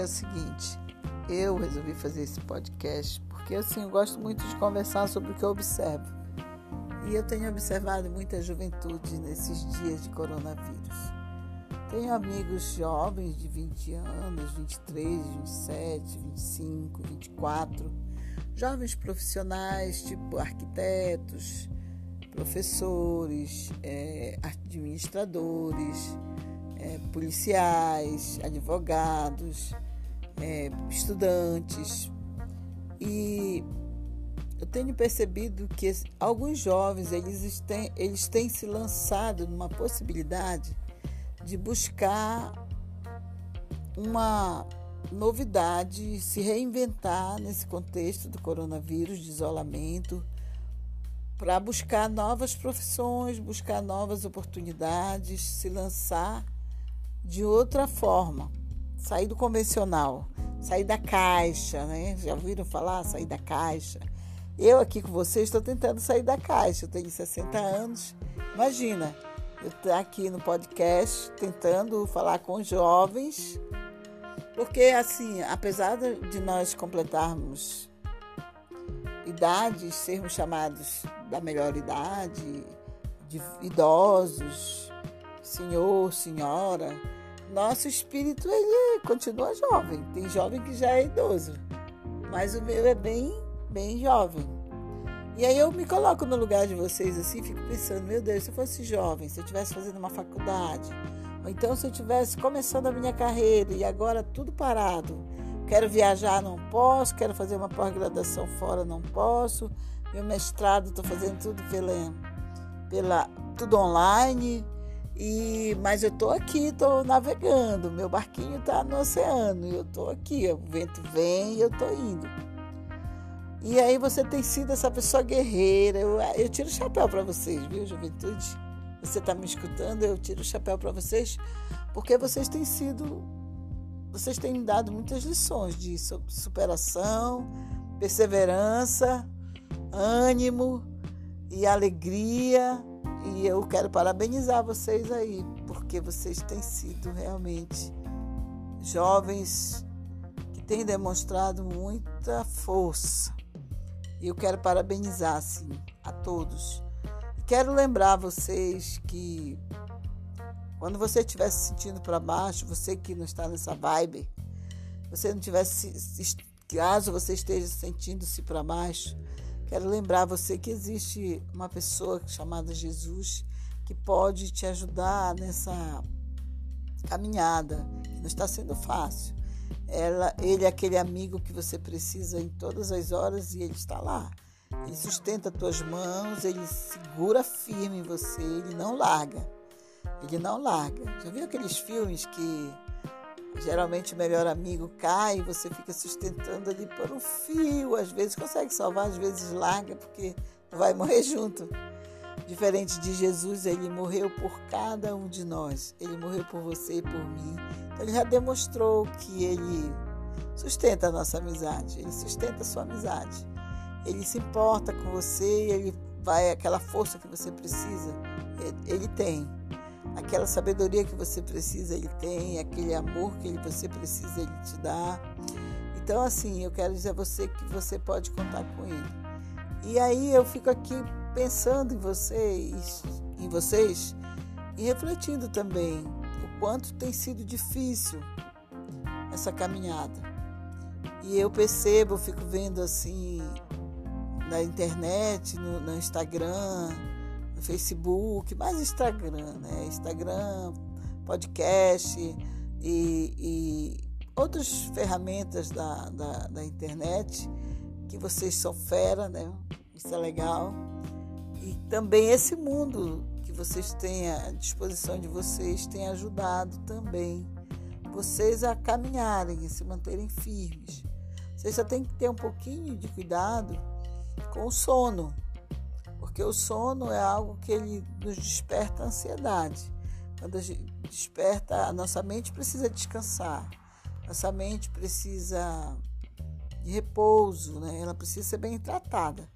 é o seguinte, eu resolvi fazer esse podcast porque assim eu gosto muito de conversar sobre o que eu observo. E eu tenho observado muita juventude nesses dias de coronavírus. Tenho amigos jovens de 20 anos, 23, 27, 25, 24, jovens profissionais, tipo arquitetos, professores, é, administradores, é, policiais, advogados, é, estudantes. E eu tenho percebido que alguns jovens eles têm, eles têm se lançado numa possibilidade de buscar uma novidade, se reinventar nesse contexto do coronavírus, de isolamento, para buscar novas profissões, buscar novas oportunidades, se lançar de outra forma, sair do convencional, sair da caixa, né? Já ouviram falar sair da caixa? Eu aqui com vocês estou tentando sair da caixa. Eu tenho 60 anos. Imagina, eu estou aqui no podcast tentando falar com jovens, porque assim, apesar de nós completarmos idades, sermos chamados da melhor idade, de idosos, senhor, senhora, nosso espírito ele continua jovem. Tem jovem que já é idoso, mas o meu é bem, bem jovem. E aí eu me coloco no lugar de vocês assim, fico pensando, meu Deus, se eu fosse jovem, se eu estivesse fazendo uma faculdade, ou então se eu estivesse começando a minha carreira e agora tudo parado, quero viajar, não posso, quero fazer uma pós-graduação fora, não posso, meu mestrado estou fazendo tudo pela, pela tudo online, e, mas eu estou aqui, estou navegando, meu barquinho está no oceano, e eu estou aqui, o vento vem e eu estou indo. E aí você tem sido essa pessoa guerreira, eu, eu tiro o chapéu para vocês, viu, juventude? Você está me escutando, eu tiro o chapéu para vocês, porque vocês têm sido, vocês têm me dado muitas lições de superação, perseverança, ânimo e alegria e eu quero parabenizar vocês aí, porque vocês têm sido realmente jovens que têm demonstrado muita força. E eu quero parabenizar, assim, a todos. quero lembrar vocês que quando você estiver se sentindo para baixo, você que não está nessa vibe, você não tivesse, caso você esteja sentindo-se para baixo, Quero lembrar você que existe uma pessoa chamada Jesus que pode te ajudar nessa caminhada, que não está sendo fácil. Ela, ele é aquele amigo que você precisa em todas as horas e ele está lá. Ele sustenta as tuas mãos, ele segura firme em você, ele não larga. Ele não larga. Já viu aqueles filmes que Geralmente o melhor amigo cai e você fica sustentando ali por um fio. Às vezes consegue salvar, às vezes larga, porque vai morrer junto. Diferente de Jesus, ele morreu por cada um de nós. Ele morreu por você e por mim. Então, ele já demonstrou que ele sustenta a nossa amizade, ele sustenta a sua amizade. Ele se importa com você, ele vai aquela força que você precisa, ele tem aquela sabedoria que você precisa, ele tem, aquele amor que você precisa, ele te dá. Então, assim, eu quero dizer a você que você pode contar com ele. E aí eu fico aqui pensando em vocês, em vocês e refletindo também o quanto tem sido difícil essa caminhada. E eu percebo, fico vendo assim na internet, no, no Instagram, Facebook, mais Instagram, né? Instagram, podcast e, e outras ferramentas da, da, da, internet que vocês são fera, né? Isso é legal. E também esse mundo que vocês têm à disposição de vocês tem ajudado também vocês a caminharem e se manterem firmes. Vocês só têm que ter um pouquinho de cuidado com o sono, porque o sono é algo que ele nos desperta a ansiedade. Quando a gente desperta, a nossa mente precisa descansar. Nossa mente precisa de repouso, né? ela precisa ser bem tratada.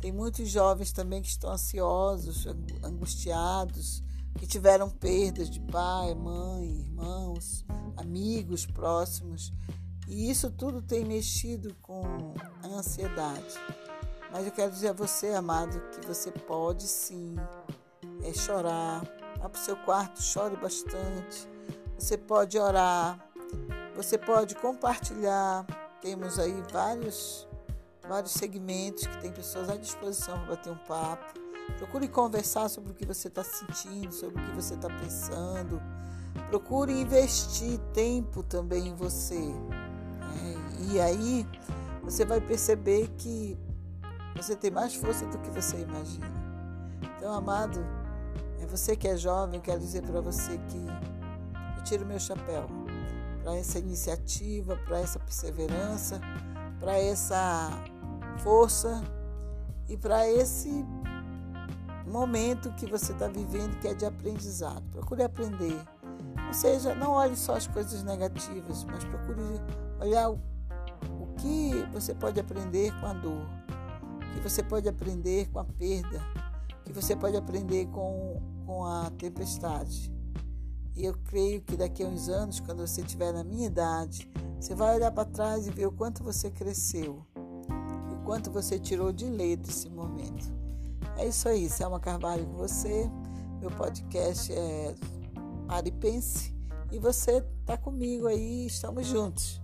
Tem muitos jovens também que estão ansiosos, angustiados, que tiveram perdas de pai, mãe, irmãos, amigos próximos. E isso tudo tem mexido com a ansiedade. Mas eu quero dizer a você, amado, que você pode sim é chorar. Vá para o seu quarto, chore bastante. Você pode orar. Você pode compartilhar. Temos aí vários, vários segmentos que tem pessoas à disposição para bater um papo. Procure conversar sobre o que você está sentindo, sobre o que você está pensando. Procure investir tempo também em você. Né? E aí você vai perceber que você tem mais força do que você imagina. Então, amado, é você que é jovem, quero dizer para você que eu tiro meu chapéu para essa iniciativa, para essa perseverança, para essa força e para esse momento que você está vivendo que é de aprendizado. Procure aprender. Ou seja, não olhe só as coisas negativas, mas procure olhar o, que você pode aprender com a dor, que você pode aprender com a perda, que você pode aprender com, com a tempestade. E eu creio que daqui a uns anos, quando você estiver na minha idade, você vai olhar para trás e ver o quanto você cresceu, o quanto você tirou de leite esse momento. É isso aí, Selma Carvalho com você. Meu podcast é Pare Pense. E você está comigo aí, estamos juntos.